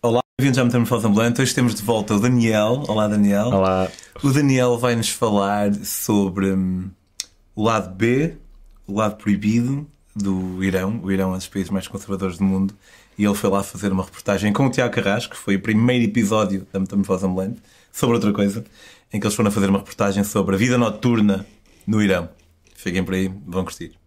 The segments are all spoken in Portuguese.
Olá, bem-vindos à Metamorfose Ambulante. Hoje temos de volta o Daniel. Olá, Daniel. Olá. O Daniel vai-nos falar sobre hum, o lado B, o lado proibido do Irão. O Irão é um dos países mais conservadores do mundo. E ele foi lá fazer uma reportagem com o Tiago Carrasco, que foi o primeiro episódio da Metamorfose Ambulante, sobre outra coisa, em que eles foram a fazer uma reportagem sobre a vida noturna no Irão. Fiquem por aí, vão curtir.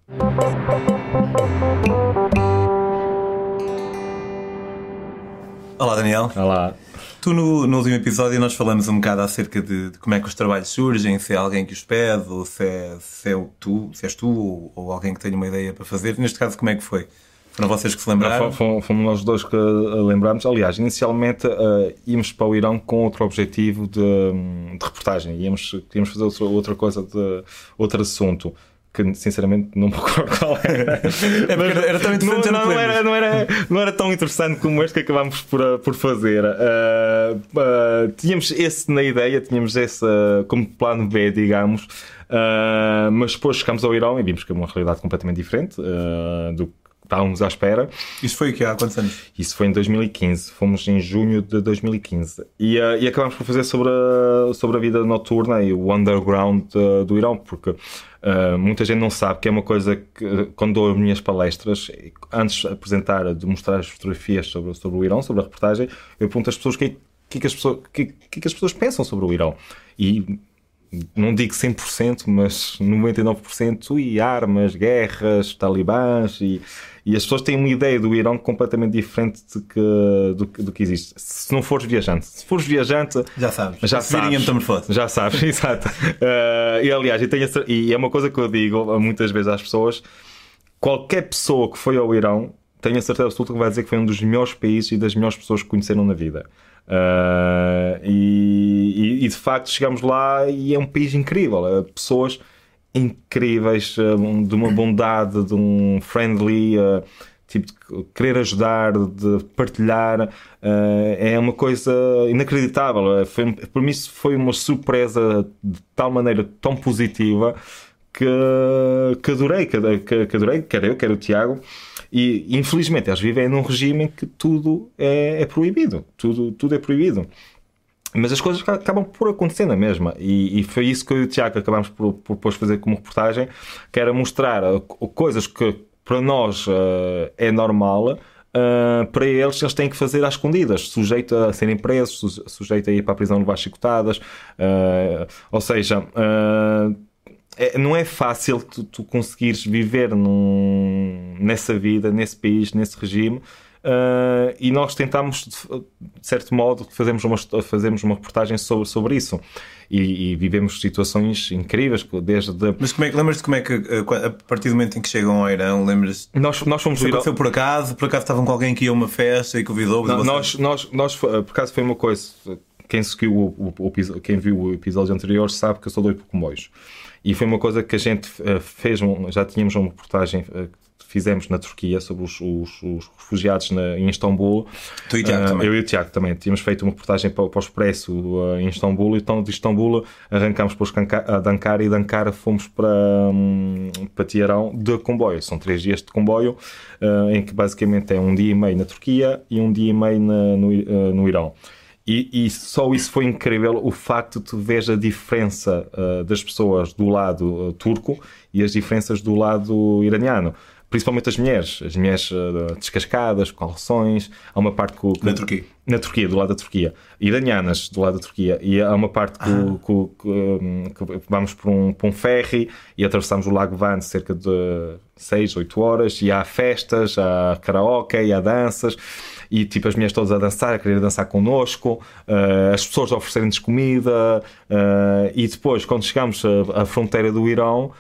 Olá, Daniel. Olá. Tu, no, no último episódio, nós falamos um bocado acerca de, de como é que os trabalhos surgem, se é alguém que os pede, ou se é, se é tu, se és tu, ou, ou alguém que tem uma ideia para fazer. Neste caso, como é que foi? Foram vocês que se lembraram? Não, fomos, fomos nós dois que lembrámos. Aliás, inicialmente uh, íamos para o Irão com outro objetivo de, de reportagem. Íamos, queríamos fazer outra, outra coisa, de, outro assunto que sinceramente não me recordo qual era. É era, era tão interessante, não, não, não, era, não, era, não era tão interessante como este que acabámos por, uh, por fazer. Uh, uh, tínhamos esse na ideia, tínhamos esse como plano B, digamos, mas depois chegámos ao Irão e vimos que é uma realidade completamente diferente do que estávamos à espera. Isso foi o que há quantos anos? Isso foi em 2015, fomos em junho de 2015 e, e acabámos por fazer sobre a, sobre a vida noturna e o underground do Irão, porque Uh, muita gente não sabe que é uma coisa que, quando dou as minhas palestras, antes de apresentar, de mostrar as fotografias sobre, sobre o Irão, sobre a reportagem, eu pergunto às pessoas o que, que, que, as pessoas, que, que as pessoas pensam sobre o Irão. E não digo 100%, mas 99%, e armas, guerras, talibãs, e, e as pessoas têm uma ideia do Irão completamente diferente de que, do, do que existe. Se não fores viajante, se fores viajante, já sabes, já sabes, já sabes, exato. Uh, e aliás, e, tenho, e é uma coisa que eu digo muitas vezes às pessoas: qualquer pessoa que foi ao Irão tenho a certeza absoluta que vai dizer que foi um dos melhores países e das melhores pessoas que conheceram na vida. Uh, e, e, de facto chegamos lá e é um país incrível. Uh, pessoas incríveis, de uma bondade, de um friendly, tipo de querer ajudar, de partilhar. é uma coisa inacreditável. Foi, para mim, foi uma surpresa de tal maneira tão positiva que, que adorei, que, que adorei, quer eu, quer o Tiago. E infelizmente eles vivem num regime em que tudo é, é proibido. Tudo, tudo é proibido. Mas as coisas acabam por acontecer na mesma. E, e foi isso que eu e o Tiago acabámos por, por depois fazer como reportagem, que era mostrar uh, coisas que para nós uh, é normal, Uh, para eles, eles têm que fazer às escondidas, sujeito a serem presos, sujeito a ir para a prisão levar chicotadas. Uh, ou seja, uh, é, não é fácil tu, tu conseguires viver num, nessa vida, nesse país, nesse regime. Uh, e nós tentámos, de certo modo, fazemos uma, fazemos uma reportagem sobre, sobre isso. E, e vivemos situações incríveis, desde. Mas como é que lembras-te como é que, a partir do momento em que chegam ao Irão, lembras Nós, nós fomos. Isso aconteceu por acaso? Por acaso estavam com alguém que ia a uma festa e convidou? Não, nós, nós, nós, por acaso foi uma coisa. Quem, seguiu o, o, o, quem viu o episódio anterior sabe que eu sou doido por comboios. E foi uma coisa que a gente eh, fez, já tínhamos uma reportagem eh, fizemos na Turquia sobre os, os, os refugiados na, em Istambul. Tu e Tiago uh, também. Eu e o Tiago também. Tínhamos feito uma reportagem para, para o Expresso uh, em Istambul, então de Istambul arrancámos para Ankara e de Ankara fomos para, um, para Teherão de comboio. São três dias de comboio, uh, em que basicamente é um dia e meio na Turquia e um dia e meio na, no, no Irão. E, e, só isso foi incrível, o facto de tu vês a diferença uh, das pessoas do lado uh, turco e as diferenças do lado iraniano. Principalmente as mulheres, as mulheres uh, descascadas, com calções. Há uma parte que, Na Turquia? Na Turquia, do lado da Turquia. Iranianas, do lado da Turquia. E há uma parte que, ah. que, um, que vamos por um, por um ferry e atravessamos o Lago Van cerca de 6, 8 horas. E há festas, há karaoke, há danças e tipo as mulheres todas a dançar, a querer dançar connosco, uh, as pessoas a oferecerem-nos comida uh, e depois quando chegamos à, fronteira do Irão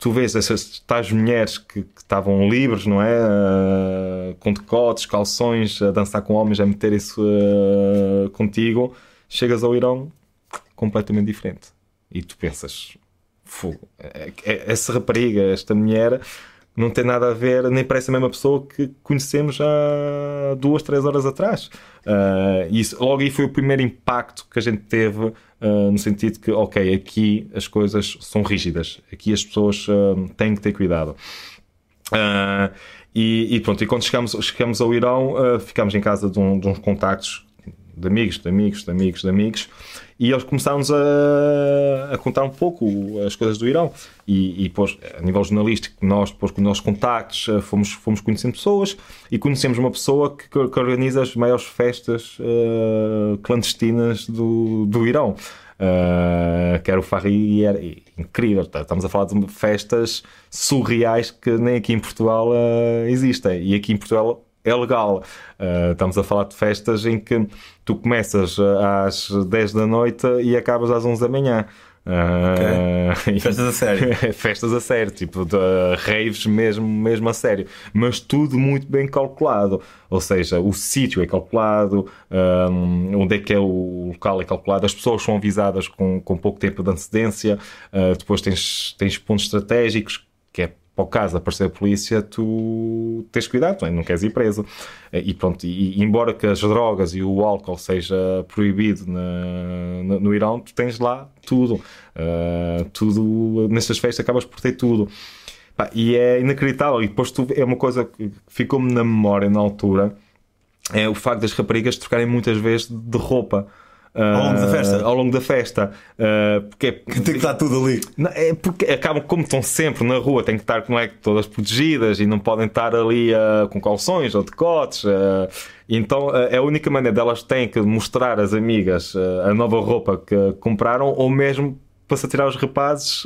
tu vês essas tais mulheres que, estavam livres, não é? Uh, com decotes, calções, a dançar com homens, a meter isso uh, contigo. Chegas ao Irão completamente diferente. E tu pensas, fogo, é, é, essa rapariga, esta mulher, não tem nada a ver, nem parece a mesma pessoa que conhecemos há duas, três horas atrás. Uh, isso, logo aí foi o primeiro impacto que a gente teve, uh, no sentido que, ok, aqui as coisas são rígidas, aqui as pessoas uh, têm que ter cuidado. E, e pronto, e quando chegamos, chegamos ao Irão, ficamos em casa de, um, de uns contactos de amigos, de amigos, de amigos, de amigos, e eles começaram-nos a, a, contar um pouco as coisas do Irão. E, e depois, a nível jornalístico, nós, depois com os nossos contactos, eh, fomos, fomos conhecendo pessoas e conhecemos uma pessoa que, que organiza as maiores festas uh, clandestinas do, do Irão. Uh, que era o Farri e era incrível. Tá, estamos a falar de festas surreais que nem aqui em Portugal uh, existem. E aqui em Portugal é legal. Uh, estamos a falar de festas em que tu começas às 10 da noite e acabas às 11 da manhã. Uh, okay. Festas a sério. festas a sério, tipo de, raves mesmo, mesmo a sério. Mas tudo muito bem calculado. Ou seja, o sítio é calculado, um, onde é que é o local é calculado, as pessoas são avisadas com, com pouco tempo de antecedência, uh, depois tens, tens pontos estratégicos que é para o caso de aparecer a polícia, tu tens cuidado, não, não queres ir preso. E pronto, e, embora que as drogas e o álcool seja proibido na, no, no Irão, tu tens lá tudo. Uh, tudo, nestas festas acabas por ter tudo. E é inacreditável. E depois tu, é uma coisa que ficou-me na memória na altura, é o facto das raparigas trocarem muitas vezes de roupa. Uh, ao longo da festa? Ao longo da festa. Uh, porque é, que tem que estar tudo ali. É porque acabam, como estão sempre na rua, têm que estar não é, todas protegidas e não podem estar ali uh, com calções ou decotes. então é a única maneira delas têm que mostrar às amigas a nova roupa que compraram ou mesmo para se atirar os rapazes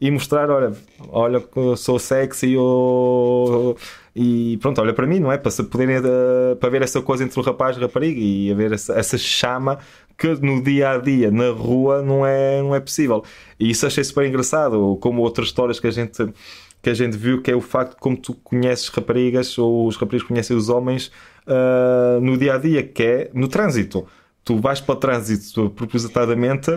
e mostrar: olha, olha que sou sexy ou. E pronto, olha para mim, não é? Para, poderem, uh, para ver essa coisa entre o rapaz e a rapariga e haver essa, essa chama que no dia a dia, na rua, não é, não é possível. E isso achei super engraçado, como outras histórias que a gente que a gente viu, que é o facto de como tu conheces raparigas ou os rapazes conhecem os homens uh, no dia a dia, que é no trânsito. Tu vais para o trânsito propositadamente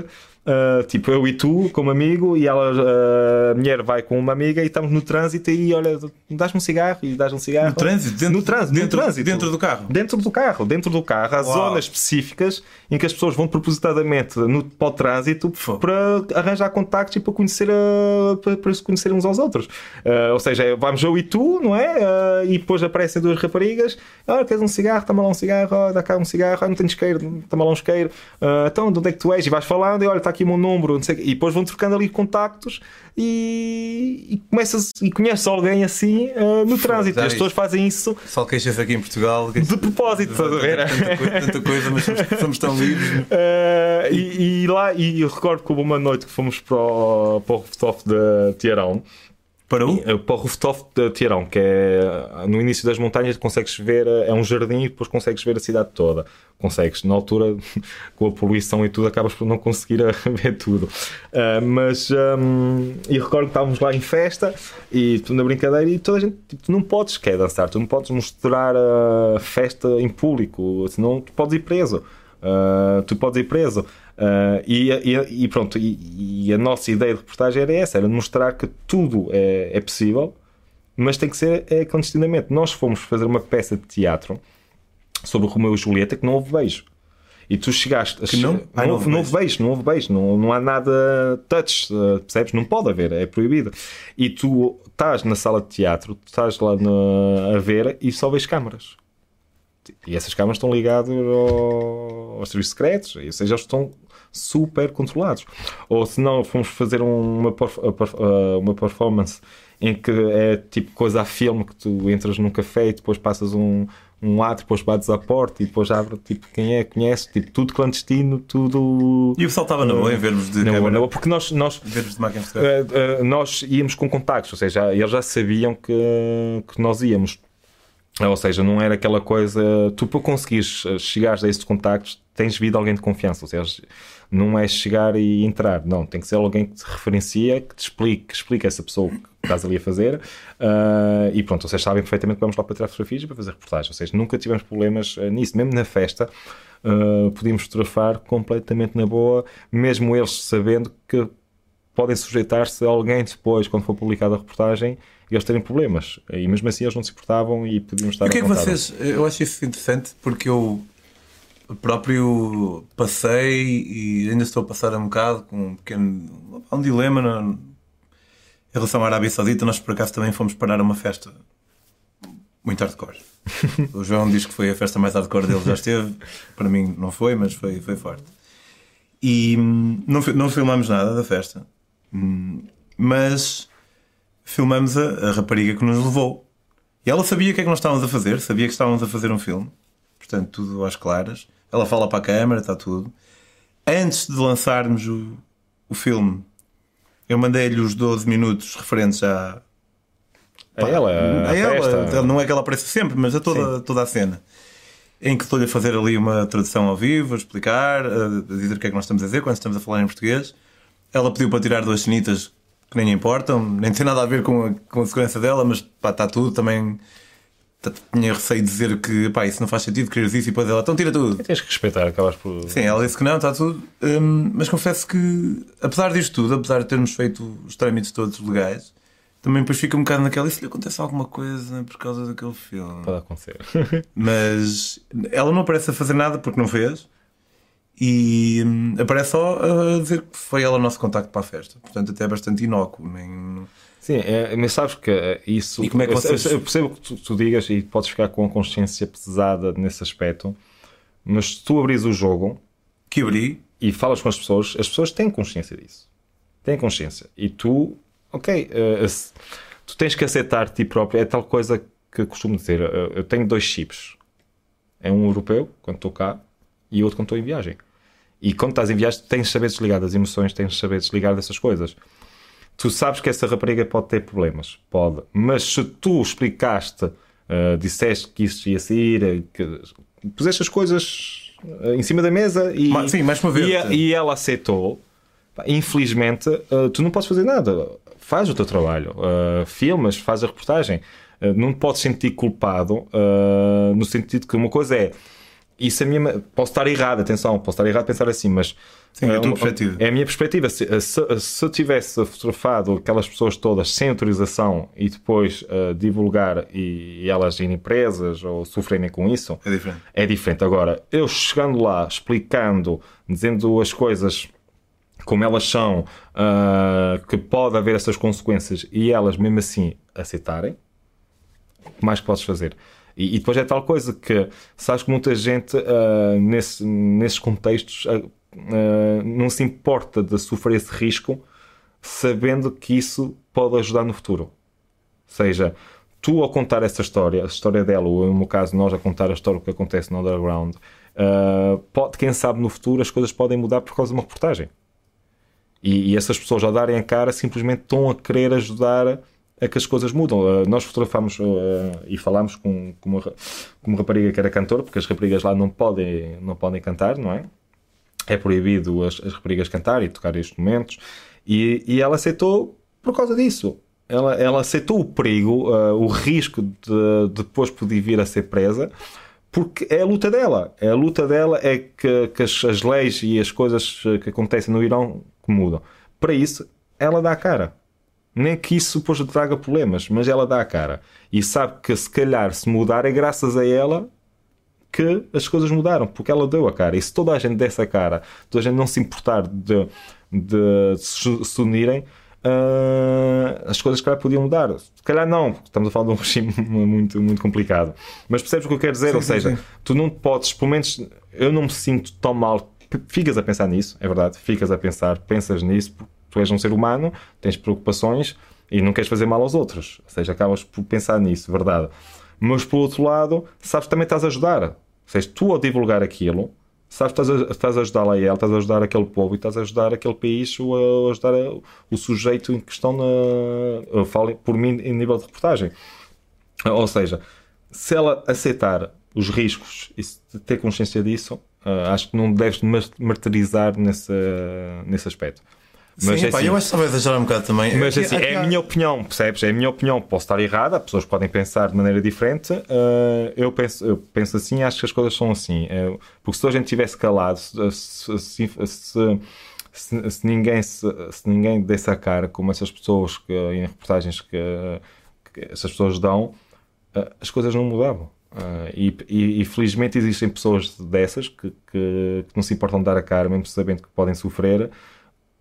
Uh, tipo, eu e tu, como amigo, e ela, uh, a mulher vai com uma amiga e estamos no trânsito e olha, dás-me um cigarro e dás um cigarro. No trânsito? Dentro, no trânsito, dentro, no trânsito. Dentro do carro? Dentro do carro, dentro do carro. Há Uau. zonas específicas em que as pessoas vão propositadamente no, para o trânsito Fô. para arranjar contactos e para, conhecer a, para, para, se conhecerem uns aos outros. Uh, ou seja, vamos eu e tu, não é? e depois aparecem duas raparigas. Ah, queres um cigarro? Toma lá um cigarro. dá cá um cigarro. Ah, não tenho isqueiro. Toma lá um isqueiro. então, de onde é que tu és? E vais falando e olha, está aqui o meu número, não sei, e depois vão trocando ali contactos e, e começas e conheces alguém assim uh, no trânsito. As pessoas fazem isso. Só queixas aqui em Portugal. De propósito, estás a ver? Tanta, coisa, tanta coisa, mas somos tão livres. Uh, e, e, lá, e eu recordo como uma noite que fomos para o, para o rooftop de Tiarão para o? Eh, para o rooftop de Tiarão, que é no início das montanhas, consegues ver, eh, é um jardim e depois consegues ver a cidade toda. Consegues, na altura, com a poluição e tudo, acabas por não conseguir ver tudo. Uh, mas, um, e recordo que estávamos lá em festa e tudo na brincadeira e toda a gente, tipo, tu não podes quer dançar, tu não podes mostrar a festa em público, senão tu podes ir preso. Uh, tu podes ir preso. Uh, e, e, e, pronto, e, e, a nossa ideia de reportagem era essa: era mostrar que tudo é, é possível, mas tem que ser é, clandestinamente. Nós fomos fazer uma peça de teatro sobre o Romeu e Julieta que não houve beijo. E tu chegaste a que não? Ah, não, houve, não houve beijo, não houve beijo, não, não há nada touch, uh, percebes? Não pode haver, é proibido. E tu estás na sala de teatro, estás lá na, a ver e só vês câmaras. E essas câmaras estão ligadas ao, aos serviços secretos, ou seja, eles estão super controlados. Ou se não, fomos fazer uma, uma performance em que é tipo coisa a filme que tu entras num café e depois passas um, um ato, depois bates à porta e depois abre tipo quem é, conhece, tipo tudo clandestino, tudo. E o pessoal estava na boa em vermos de na boa, na boa, porque nós, nós, vermos de uh, uh, nós íamos com contactos, ou seja, eles já sabiam que, que nós íamos. Ou seja, não era aquela coisa. Tu, para conseguires chegar a esses contactos, tens vindo alguém de confiança. Ou seja, não é chegar e entrar. Não, tem que ser alguém que te referencia, que te explique, que explique essa pessoa que estás ali a fazer. Uh, e pronto, vocês sabem perfeitamente que vamos lá para tirar fotografias e para fazer reportagens. Ou seja, nunca tivemos problemas uh, nisso. Mesmo na festa, uh, podíamos fotografar completamente na boa, mesmo eles sabendo que podem sujeitar-se a alguém depois, quando for publicada a reportagem, eles terem problemas. E mesmo assim eles não se importavam e podíamos estar e o que é que vocês. Eu acho isso interessante porque eu próprio passei e ainda estou a passar um bocado com um pequeno. um dilema na, em relação à Arábia Saudita. Nós por acaso também fomos parar uma festa muito hardcore. o João diz que foi a festa mais hardcore dele já esteve. Para mim não foi, mas foi, foi forte. E hum, não, não filmamos nada da festa, mas filmamos a, a rapariga que nos levou. E ela sabia o que é que nós estávamos a fazer, sabia que estávamos a fazer um filme, portanto, tudo às claras. Ela fala para a câmara, está tudo. Antes de lançarmos o, o filme, eu mandei-lhe os 12 minutos referentes à. A ela, a, a ela. festa. Não é que ela apareça sempre, mas a toda, toda a cena. Em que estou-lhe a fazer ali uma tradução ao vivo, a explicar, a dizer o que é que nós estamos a dizer quando estamos a falar em português. Ela pediu para tirar duas cenitas que nem importam, nem tem nada a ver com a, com a segurança dela, mas pá, está tudo também. tá- Tinha receio de dizer que pá, isso não faz sentido, queres isso e depois ela, então tira tudo. Tens que respeitar, acabas por. Sim, ela disse que não, está tudo. Hum, mas confesso que, apesar disto tudo, apesar de termos feito os trâmites todos legais, também depois fica um bocado naquela. E se lhe acontece alguma coisa por causa daquele filme? Pode acontecer. Mas ela não aparece a fazer nada porque não fez. E hum, aparece só a dizer que foi ela o nosso contacto para a festa. Portanto, até é bastante inócuo. Nem... Sim, é, mas sabes que é, isso. E como é que eu- vocês- eu, eu percebo que tu, tu digas e podes ficar com a consciência pesada nesse aspecto, mas se tu abris o jogo Que abri. e falas com as pessoas, as pessoas têm consciência disso. Têm consciência. E tu, ok, eh, se- tu tens que aceitar ti próprio. É tal coisa que costumo dizer. eh, Eu tenho dois chips. É um europeu, quando estou cá, e outro quando estou em viagem. E quando estás em viagem, tens de saber desligar das emoções, tens de saber desligar dessas coisas. Tu sabes que essa rapariga pode ter problemas, pode, mas se tu explicaste, eh, disseste que isso ia sair, eh, que puseste as coisas eh, em cima da mesa e, Ma- sim, mais uma vez. e, e ela aceitou, infelizmente, eh, tu não podes fazer nada. Faz o teu trabalho, eh, filmas, faz a reportagem. Eh, não te podes sentir culpado no sentido que uma coisa é isso é a minha. Posso estar errado, atenção, posso estar errado a pensar assim, mas. Sim, é a tua perspectiva. É a minha perspectiva. Se, se, se eu tivesse fotografado aquelas pessoas todas sem autorização e depois eh, divulgar e, e elas irem presas ou sofrerem com isso, É diferente. é diferente. Agora, eu chegando lá, explicando, dizendo as coisas como elas são, ah, que pode haver essas consequências e elas mesmo assim aceitarem, que mais podes fazer? E, e depois é tal coisa que sabes que muita gente ah, nesse, nesses contextos ah, ah, não se importa de sofrer esse risco sabendo que isso pode ajudar no futuro. Ou seja, tu ao contar essa história, a história dela, ou no meu caso, nós a contar a história que acontece no underground, pode, quem sabe no futuro as coisas podem mudar por causa de uma reportagem. E, e essas pessoas, ao darem a cara, simplesmente estão a querer ajudar a que as coisas mudam. Ah, nós fotografámos ah, e falámos com, com, uma, com uma rapariga que era cantora, porque as raparigas lá não podem, não podem cantar, não é? é proibido as, as raparigas cantar e tocar instrumentos e, e ela aceitou por causa disso. Ela, ela aceitou o perigo ah, o risco de depois poder vir a ser presa porque é a luta dela. É a luta dela é que, que as, as leis e as coisas que acontecem no Irão que mudam. Para isso ela dá a cara nem que isso depois traga problemas mas ela dá a cara e sabe que se calhar se mudar é graças a ela que as coisas mudaram, porque ela deu a cara. E se toda a gente desse a cara, toda a gente não se importar de, de se unirem, ah, as coisas se calhar podiam mudar. Se calhar não, porque estamos a falar de um regime muito, muito complicado. Mas percebes o que eu quero dizer? Sim, Ou seja, sim. tu não podes, pelo menos eu não me sinto tão mal. Ficas a pensar nisso, é verdade, ficas a pensar, pensas nisso, porque tu és um ser humano, tens preocupações e não queres fazer mal aos outros. Ou seja, acabas por pensar nisso, verdade. Mas por outro lado, sabes que também estás a ajudar. Ou seja, tu ao divulgar aquilo, sabes que estás a, estás a ajudar a ela, estás a ajudar aquele povo e estás a ajudar aquele país ou a ajudar a- o sujeito em questão na. Falo por mim em nível de reportagem. Ou seja, se ela aceitar os riscos e ter consciência disso, ah, acho que não deves mar- martirizar nesse, nesse aspecto. Mas, Sim, é pá, assim, eu acho que estava a exagerar um bocado também. mas Aqui- assim, aqui é a minha opinião, percebes? É a minha opinião. Posso estar errada, as pessoas podem pensar de maneira diferente. ah, eu, penso, eu penso assim, acho que as coisas são assim. É, porque se a gente tivesse calado, se, se, se- se- ninguém, se, ninguém desse a cara, como essas pessoas que, em reportagens que, que essas pessoas dão, ah, as coisas não mudavam. Ah, e, e, e felizmente existem pessoas dessas que, que, que não se importam de dar a cara, mesmo sabendo que podem sofrer,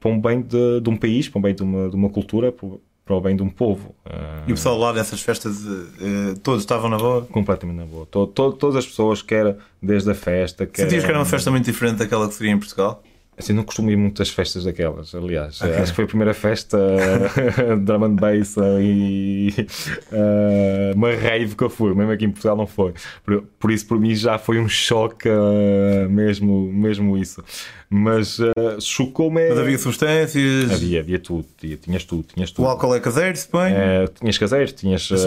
para um bem de, de um país, para um bem de uma, de uma cultura, para o bem de um povo. Uh, e o pessoal lá dessas festas, uh, todos estavam na boa? Completamente na boa. Todo, todo, todas as pessoas, quer desde a festa. Quer, Sentias que era uma festa muito diferente daquela que seria em Portugal? Assim, não costumo ir muitas festas daquelas, aliás. Okay. Acho que foi a primeira festa drum and bass e uh, uma rave que eu fui, mesmo aqui em Portugal não foi. Por, por isso, por mim, já foi um choque uh, mesmo, mesmo isso. Mas uh, chocou-me. Mas havia substâncias? Havia, havia tudo. Tinhas tudo, tinhas tudo. O álcool é caseiro, se põe? Uh, tinhas caseiro, tinhas. Tinhas,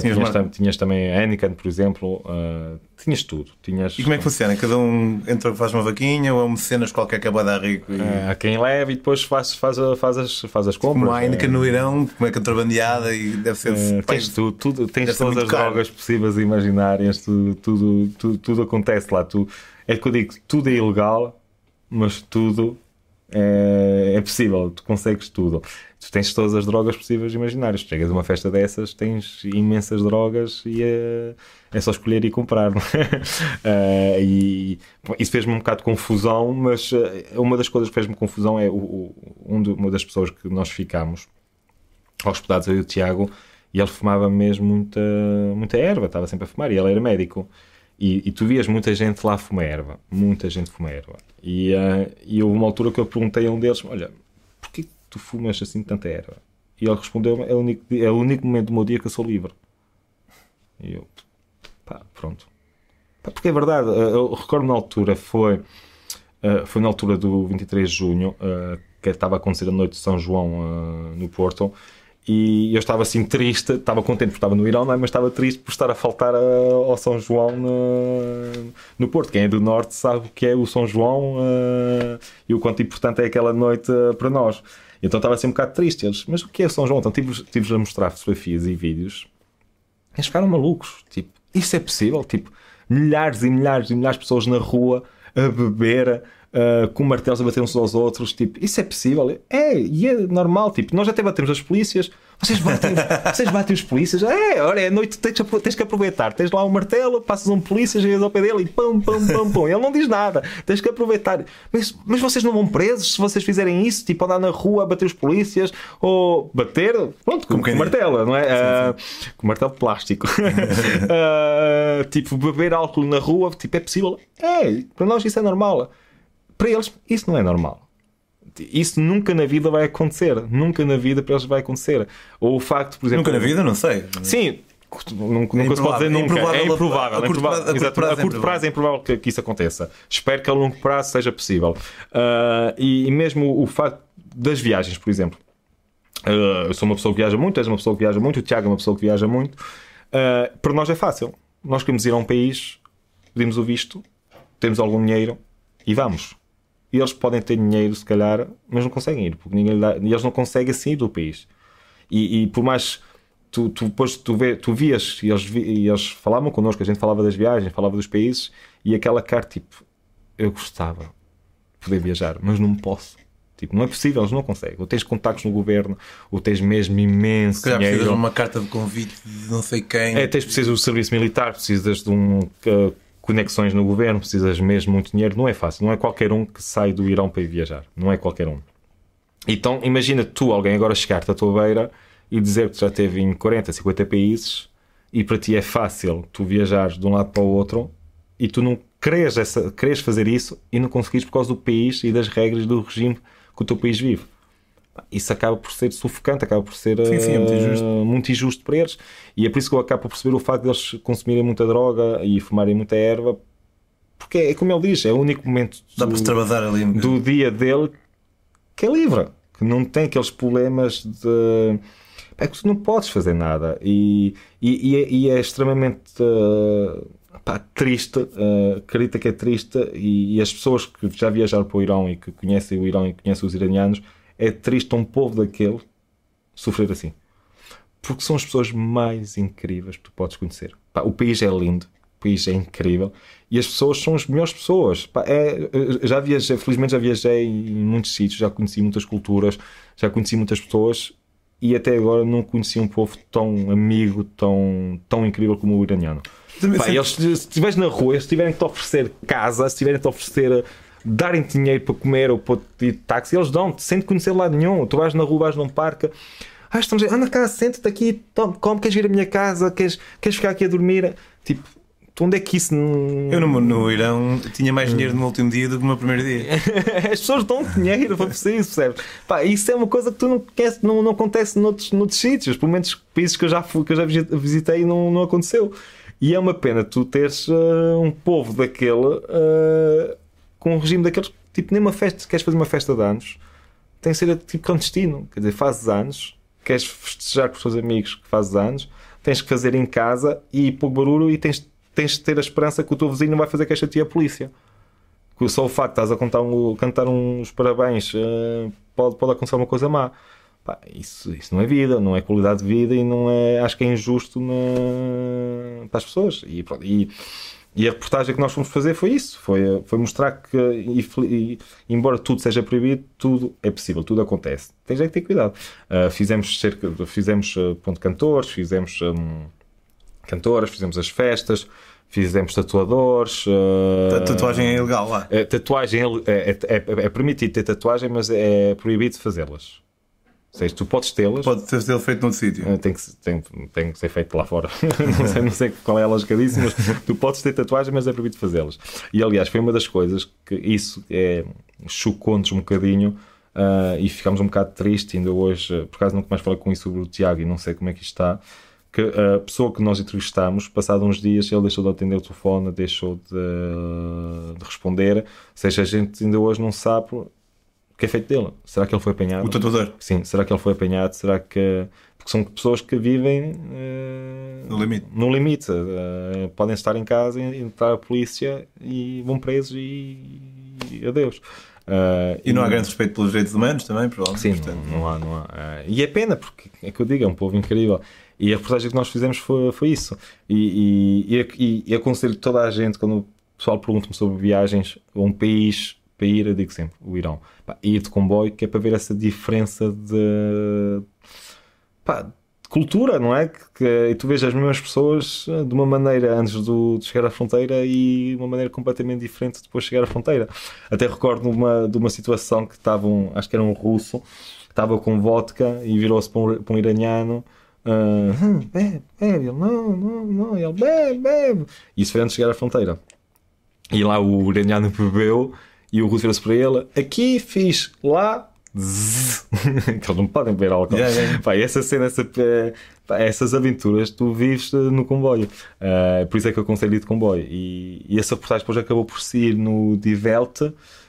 tinhas, tam, tinhas, também Anakin, por exemplo. Uh, tinhas tudo. Tinhas... E como é que funciona? Cada um entra, faz uma vaquinha ou é um mecenas qualquer que dar rico? E... Uh, há quem leva e depois faz, faz, faz, as, faz as compras. Como a Heineken no Irão, como é contrabandeada e deve ser. Uh, tens tudo, tudo tens todas as caro. drogas possíveis e imaginárias, tudo, tudo, tudo, tudo acontece lá. Tu, é que eu digo, tudo é ilegal mas tudo é, é, possível, tu consegues tudo. Tu tens todas as drogas possíveis e imaginárias. Tu chegas a uma festa dessas, tens imensas drogas e é, é só escolher e comprar. uh, e isso fez-me um bocado de confusão, mas uh, uma das coisas que fez-me confusão é o, o, um de, uma das pessoas que nós ficámos hospedados, eu e o Tiago, e ele fumava mesmo muita, muita erva, estava sempre a fumar, e ele era médico. E, e, tu vias muita gente lá fumar erva, muita gente fumar erva. E, uh, e houve uma altura que eu perguntei a um deles: Olha, porquê tu fumas assim tanta erva? E ele respondeu: É o único, é o único momento do meu dia que eu sou livre. E eu, pá, pronto. Pá, porque é verdade, eh, eu recordo na altura, foi, uh, foi na altura do 23 de junho, uh, que estava a acontecer a noite de São João no Porto e eu estava assim triste, estava contente porque estava no Irão, é? mas estava triste por estar a faltar a, ao São João no, no, Porto. Quem é do Norte sabe o que é o São João uh, e o quanto importante é aquela noite para nós. Então estava assim um bocado triste. Eles, mas o que é São João? Então tive-lhes tive a mostrar fotografias e vídeos. Eles ficaram malucos. Tipo, isso é possível? Tipo, milhares e milhares e milhares de pessoas na rua a beber uh, com martelos a bater uns aos outros. Tipo, isso é possível? É, e é normal. Tipo, nós até batemos as polícias. Vocês batem, vocês batem os polícias? É, olha, é noite, tens, tens que aproveitar. Tens lá um martelo, passas um polícia, chegas ao pé dele e pam, pam, pam, pam. Ele não diz nada. Tens que aproveitar. Mas, mas vocês não vão presos se vocês fizerem isso? Tipo, andar na rua a bater os polícias ou bater, pronto, com, com martelo, não é? Uh, com martelo de plástico. uh, tipo, beber álcool na rua, tipo, é possível? É, para nós isso é normal para eles isso não é normal. Isso nunca na vida vai acontecer. Nunca na vida para eles vai acontecer. Ou o facto, por exemplo. Nunca na vida, não sei. Sim, nunca, nunca se pode dizer nunca. É improvável. A, curto, prazo, a curto prazo é improvável que, que, isso aconteça. Espero que a longo prazo seja possível. Uh, e, e, mesmo o facto das viagens, por exemplo. Uh, eu sou uma pessoa que viaja muito, és uma pessoa que viaja muito, o Tiago é uma pessoa que viaja muito. Uh, para nós é fácil. Nós queremos ir a um país, pedimos o visto, temos algum dinheiro e vamos. E eles podem ter dinheiro, se calhar, mas não conseguem ir, porque ninguém dá, e eles não conseguem sair do país. E, e por mais tu, tu, depois tu, vê, tu vias e eles, e eles falavam connosco, a gente falava das viagens, falava dos países, e aquela cara, tipo, eu gostava de poder viajar, mas não posso. Tipo, não é possível, eles não conseguem. Ou tens contactos no governo, ou tens mesmo imenso Se dinheiro. precisas de uma carta de convite de não sei quem. É, tens precisas do serviço militar, precisas de um uh, conexões no governo, precisas mesmo muito dinheiro, não é fácil. Não é qualquer um que sai do Irão para ir viajar. Não é qualquer um. Então, imagina tu, alguém agora chegar-te à tua beira e dizer que já esteve em 40, 50 países e para ti é fácil tu viajares de um lado para o outro e tu não queres, essa, queres fazer isso e não conseguires por causa do país e das regras do regime que o teu país vive isso acaba por ser sufocante, acaba por ser sim, sim, é muito, uh, injusto. muito, injusto. para eles. E é por isso que eu acabo por perceber o facto de eles consumirem muita droga e fumarem muita erva, porque é, como ele diz, é o único momento do, ali do dia dele que é livre, que não tem aqueles problemas de. É que tu não podes fazer nada e, e, e, é, e é, extremamente uh, pá, triste, uh, acredita que é triste e, e, as pessoas que já viajaram para o Irão e que conhecem o Irão e conhecem os iranianos é triste um povo daquele sofrer assim. Porque são as pessoas mais incríveis que tu podes conhecer. Pá, o país é lindo, o país é incrível e as pessoas são as melhores pessoas. Pá, é, já viajei, felizmente já viajei em muitos sítios, já conheci muitas culturas, já conheci muitas pessoas e até agora não conheci um povo tão amigo, tão, tão incrível como o iraniano. Pá, eles, se estiveres na rua, se tiverem que te oferecer casa, se tiverem que te oferecer darem dinheiro para comer ou para ir de táxi, eles dão-te, sem te conhecer lá nenhum. Tu vais na rua, vais num parque. Ah, estamos anda cá, senta-te aqui, come, queres vir à minha casa, queres, queres ficar aqui a dormir? Tipo, onde é que isso não. Eu no, no Irão tinha mais dinheiro no último dia do que no meu primeiro dia. As pessoas dão dinheiro para isso, percebes? Pá, isso é uma coisa que tu não conheces, não, não acontece noutros, noutros sítios, pelo menos países que eu já fui, que eu já visitei não, não aconteceu. E é uma pena tu teres uh, um povo daquele uh, com um regime daqueles, tipo, nem uma festa, queres fazer uma festa de anos, tem que ser tipo clandestino, quer dizer, fazes anos, queres festejar com os teus amigos que fazes anos, tens que fazer em casa e pouco barulho e tens, tens de ter a esperança que o teu vizinho não vai fazer queixa a ti a polícia. Que só o facto de estás a cantar, um, cantar uns parabéns uh, pode, pode acontecer uma coisa má. Pá, isso, isso não é vida, não é qualidade de vida e não é, acho que é injusto na, para as pessoas. E, e, e, a reportagem que nós fomos fazer foi isso: foi, foi mostrar que, e, e, embora tudo seja proibido, tudo é possível, tudo acontece. Tens é que ter cuidado. Uh, fizemos cerca, fizemos uh, ponto cantores, fizemos um, cantoras, fizemos as festas, fizemos tatuadores. Uh, tatuagem é ilegal lá. tatuagem é, é, é, é, permitido ter tatuagem, mas é proibido fazê-las seja, tu podes tê-las. Pode ter sido feito noutro sítio. Eh, tem que, tem, tem que ser feito lá fora. não, sei, não sei qual é a lógica disso, mas tu podes ter tatuagens, mas é proibido fazê-las. E aliás, foi uma das coisas que isso é, chocou-nos um bocadinho. Uh, e ficámos um bocado tristes. Ainda hoje, por acaso, nunca mais falei com isso sobre o Tiago e não sei como é que isto está. Que a pessoa que nós entrevistámos, passado uns dias, ele deixou de atender o telefone, deixou de, de responder. Ou seja, a gente ainda hoje não sabe o que é feito dele? Será que ele foi apanhado? O tatuador? Sim, será que ele foi apanhado? Será que. Porque são pessoas que vivem uh... no limite. No limite. Uh, podem estar em casa e entrar a polícia e vão presos e, e adeus. Uh, e, e, não há grande respeito pelos direitos humanos também, provavelmente. Sim, portanto... não, não, há, não há. E é pena, porque é que eu digo, é um povo incrível. E a reportagem que nós fizemos foi, foi isso. E, e, e, e aconselho toda a gente, quando o pessoal pergunta-me sobre viagens a um país eu digo sempre, o Irão. Pá, ir de comboio, que é para ver essa diferença de, pá, cultura, não é? Que, que, e tu vês as mesmas pessoas eh, de uma maneira antes do, de chegar à fronteira e uma maneira completamente diferente depois de chegar à fronteira. Até recordo uma, de uma situação que estavam, acho que era um russo, estava com vodka e virou-se para, um, para um iraniano. Uh, bebe, bebe, ele, não, não, não, ele bebe, bebe. Isso foi antes de chegar à fronteira. E lá o iraniano bebeu e o Russo vira-se para ele: aqui fiz, lá. que eles não podem beber álcool. Yeah, yeah. Pá, essa cena, essa, pá, essas aventuras tu vives no comboio. Uh, por isso é que eu aconselho ir de comboio. E, e essa reportagem depois acabou por sair no Die Welt,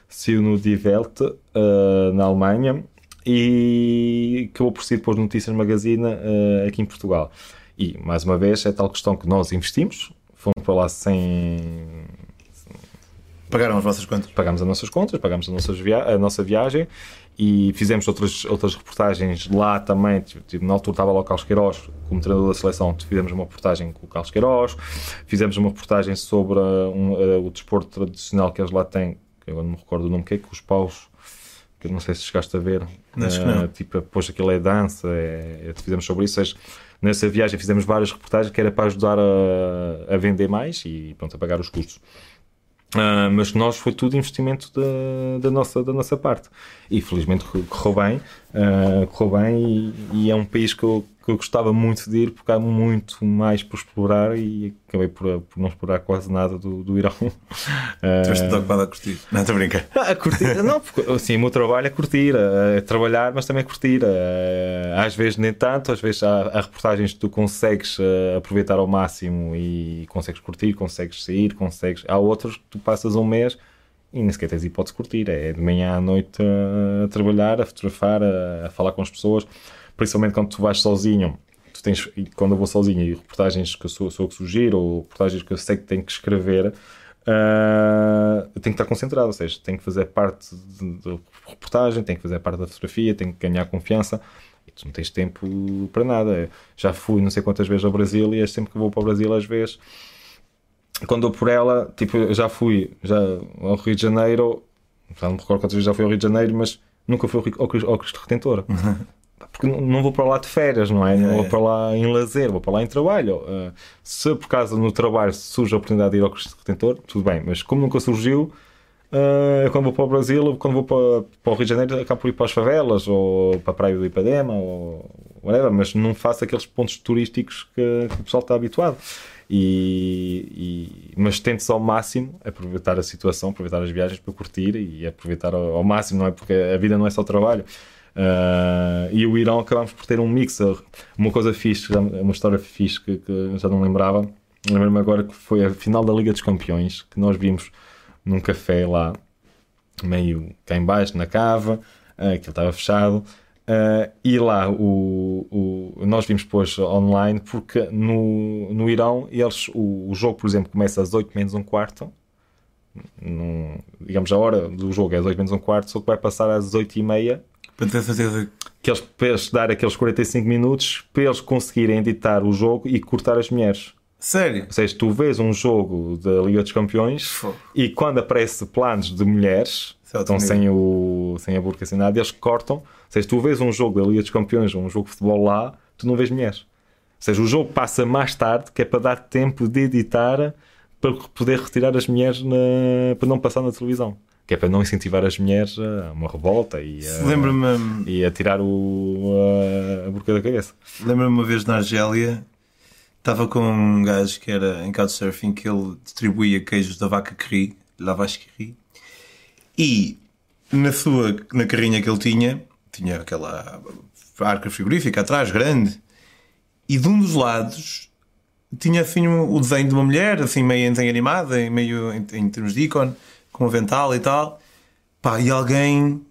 saiu no Die Welt, uh, na Alemanha, e acabou por sair depois no Notícias Magazine uh, aqui em Portugal. E, mais uma vez, é tal questão que nós investimos, fomos para lá sem Pagaram as vossas contas? Pagámos as nossas contas, pagámos a a nossa viagem e fizemos outras, outras reportagens lá também. Tipo, na altura estava lá o Carlos Queiroz, como treinador da seleção, fizemos uma reportagem com o Carlos Queiroz, fizemos uma reportagem sobre uh, um, uh, o desporto tradicional que eles lá têm, que eu não me recordo o nome, que é que os paus, que eu não sei se chegaste a ver. Acho que não. Uh, tipo, depois aquilo é dança, é, é, fizemos sobre isso. Seja, nessa viagem fizemos várias reportagens que era para ajudar a, a vender mais e pronto, a pagar os custos. Uh, mas nós foi tudo investimento da, da, nossa, da nossa parte. E felizmente correu bem, uh, correu bem e, e, é um país que eu, que eu gostava muito de ir porque há muito mais por explorar e acabei por, por não explorar quase nada do, do Irão. Uh, ocupado a curtir? Não, estou a brincar. A curtir, não, porque assim, o meu trabalho é curtir, é trabalhar, mas também é curtir. às vezes nem tanto, às vezes há, há reportagens que tu consegues aproveitar ao máximo e consegues curtir, consegues sair, consegues. Há outros que tu passas um mês e nem sequer tens hipótese de curtir. É de manhã à noite a trabalhar, a fotografar, a, a falar com as pessoas. Principalmente quando tu vais sozinho, tu tens, quando eu vou sozinho e reportagens que eu sou, sou que sugiro ou reportagens que eu sei que tenho que escrever, uh, eu tenho que estar concentrado, ou seja, tenho que fazer parte da reportagem, tenho que fazer parte da fotografia, tenho que ganhar confiança. E tu não tens tempo para nada. Já fui não sei quantas vezes ao Brasil e é sempre que vou para o Brasil, às vezes, quando eu por ela, tipo, já fui já ao Rio de Janeiro, já não me recordo quantas vezes já fui ao Rio de Janeiro, mas nunca fui ao, ao Cristo Redentor. porque não vou para lá de férias, não é? Não vou para lá em lazer, vou para lá em trabalho. Uh, se por causa no trabalho surge a oportunidade de ir ao Cristo Redentor, tudo bem, mas como nunca surgiu, uh, quando vou para o Brasil, quando vou para, para o Rio de Janeiro, acabo por ir para as favelas, ou para a Praia do Ipadema, ou, whatever, mas não faço aqueles pontos turísticos que, que o pessoal está habituado. E, e, mas tento ao máximo aproveitar a situação, aproveitar as viagens para curtir e aproveitar ao, ao máximo, não é? Porque a vida não é só trabalho. Uh, e o Irão acabámos por ter um mix. Uma coisa fixe, uma história fixe que, que já não lembrava. Lembro-me agora que foi a final da Liga dos Campeões que nós vimos num café lá, meio cá embaixo, na cava, uh, que estava fechado. Uh, e lá o, o, nós vimos depois online porque no, no Irão eles, o, o jogo, por exemplo, começa às 8 menos um quarto. Num, digamos, a hora do jogo é às 8 menos um quarto, só que vai passar às 8 e meia. Para ter certeza que eles, para eles dar aqueles 45 minutos para eles conseguirem editar o jogo e cortar as mulheres. Sério? Ou seja, tu vês um jogo da Liga dos Campeões e quando aparece planos de mulheres, estão sem, o, sem a burca, sem nada, eles cortam. Ou seja, tu vês um jogo da Liga dos Campeões ou um jogo de futebol lá, tu não vês mulheres. Ou seja, o jogo passa mais tarde, que é para dar tempo de editar para poder retirar as mulheres na... para não passar na televisão. Que é para não incentivar as mulheres a uma revolta e a, e a tirar o, a, a burca da cabeça. Lembro-me uma vez na Argélia Estava com um gajo que era em Couchsurfing que ele distribuía queijos da vaca Querri, Lavache Querri, e na sua na carrinha que ele tinha, tinha aquela arca frigorífica atrás, grande, e de um dos lados tinha assim o desenho de uma mulher, assim meio em desenho animado, meio em, em termos de ícone, com um avental e tal. Pá, e alguém,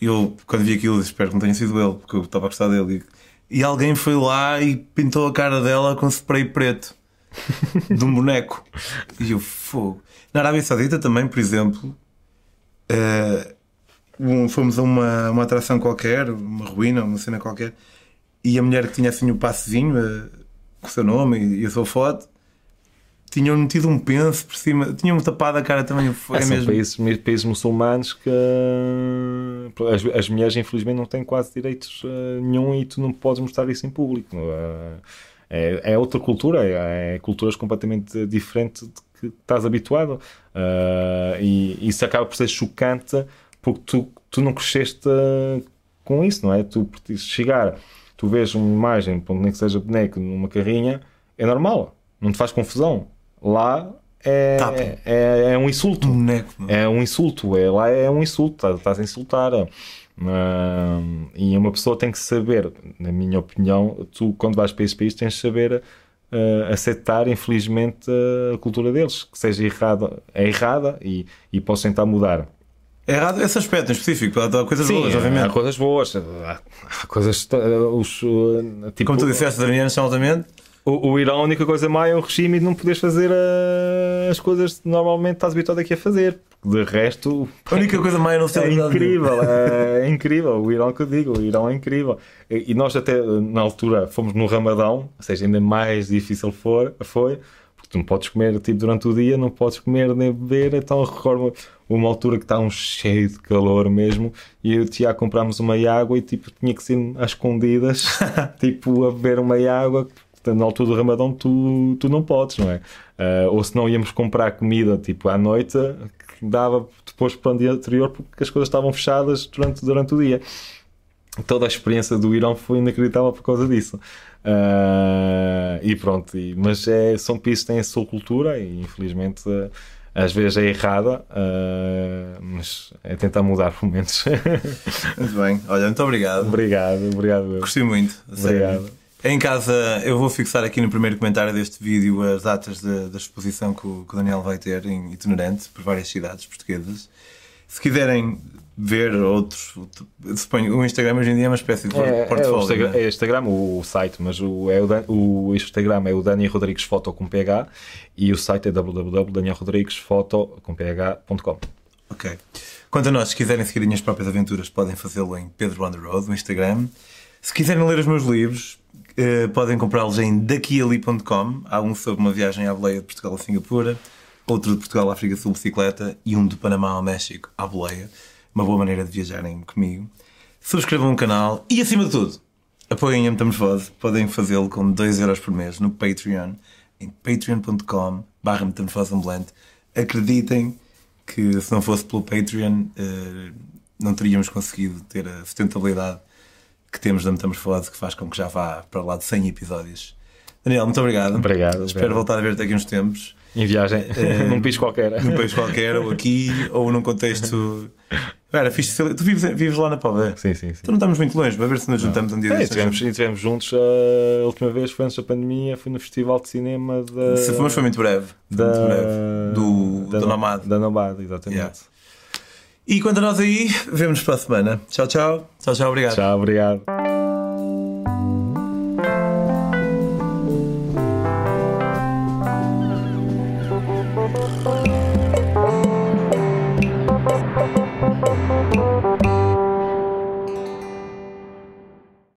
eu quando vi aquilo, espero que não tenha sido ele, porque eu estava a gostar dele e alguém foi lá e pintou a cara dela com spray preto de um boneco. E eu, fogo. Na Arábia Saudita também, por exemplo, uh, fomos a uma, uma atração qualquer, uma ruína, uma cena qualquer, e a mulher que tinha assim o um passezinho uh, com o seu nome e, e a sua foto tinham metido um penso por cima, tinham tapado a cara também. Foi é, mesmo. Países, países muçulmanos que as, as mulheres, infelizmente, não têm quase direitos uh, nenhum e tu não podes mostrar isso em público. Uh, é, é, outra cultura, é, é, culturas completamente diferentes que estás habituado. Uh, e isso acaba por ser chocante porque tu, tu não cresceste com isso, não é? Tu chegar, tu vês uma imagem, nem que seja boneco, numa carrinha, é normal, não te faz confusão lá é, é, é, é, um insulto. Boneco, é um insulto. É, lá é um insulto. Estás, estás a insultar. Uh, e uma pessoa tem que saber, na minha opinião, tu quando vais para esse país tens de saber uh, aceitar, infelizmente, a cultura deles. Que seja errada, é errada e, e posso tentar mudar. É errado esse aspecto em específico. Há coisas Sim, boas, obviamente. Há coisas boas. Há, há coisas. Os, tipo, Como tu disseste, Daniel, altamente o, o Irão, a única coisa má é o regime e não poderes fazer uh, as coisas que normalmente estás habituado aqui a fazer. De resto, a única coisa má é não ser é incrível. É, é, incrível. O Irão que eu digo, o Irão é incrível. E, e, nós, até na altura, fomos no Ramadão, ou seja, ainda mais difícil for, foi. Porque tu não podes comer tipo, durante o dia, não podes comer nem beber. Então, recordo uma altura que está um cheio de calor mesmo. E eu e o Tiago comprámos uma água e tipo, tinha que ser às escondidas, tipo, a beber uma água na altura do Ramadão tu, tu não podes, não é? Uh, ou se não íamos comprar comida tipo à noite, que dava depois para o dia anterior porque as coisas estavam fechadas durante, durante o dia. Toda a experiência do Irão foi inacreditável por causa disso. Uh, e pronto, e, mas é, são países que têm a sua cultura e infelizmente uh, às vezes é errada, uh, mas é tentar mudar por momentos. muito bem, olha, muito obrigado. Obrigado, obrigado. Gostei muito. Obrigado. Em casa, eu vou fixar aqui no primeiro comentário deste vídeo as datas da, da exposição que o, que o, Daniel vai ter em itinerante por várias cidades portuguesas. Se quiserem ver outros, suponho, o Instagram hoje em dia é uma espécie de é, portfólio. É o Instagram, é Instagram o, site, mas o, é o, o Instagram é o Daniel Rodrigues Foto com PH e o site é www.danielrodriguesfoto.com. Ok. Quanto a nós, se quiserem seguir as minhas próprias aventuras, podem fazê-lo em Pedro on the Road, no Instagram. Se quiserem ler os meus livros, Uh, podem comprá-los em daquiali.com. Há um sobre uma viagem à boleia de Portugal a Singapura, outro de Portugal à África Sul bicicleta e um de Panamá ao México à boleia. Uma boa maneira de viajarem comigo. Subscrevam o canal e, acima de tudo, apoiem a Metamorfose. Podem fazê-lo com 2€ por mês no Patreon, em patreon.com barra metamorfoseambulante. Acreditem que se não fosse pelo Patreon uh, não teríamos conseguido ter a sustentabilidade que temos da Metamorfose que faz com que já vá para lá de 100 episódios. Daniel, muito obrigado. Obrigado. Espero obrigado. voltar a ver-te aqui uns tempos, Em viagem, num país qualquer. num país qualquer, ou aqui, ou num contexto. Era fixe. Tu vives, vives lá na Pové. Sim, sim, sim. Tu não estamos muito longe, vai ver se nos juntamos um dia É, destes. estivemos, estivemos juntos uh, a última vez foi antes da pandemia, foi no Festival de Cinema da. Se fomos, foi muito breve. Da, muito breve. Do, da do No- Nomad. Da Nomad, exatamente. Yeah. E quanto a nós aí, vemos para a semana. Tchau, tchau. Tchau, tchau. Obrigado. Tchau, obrigado.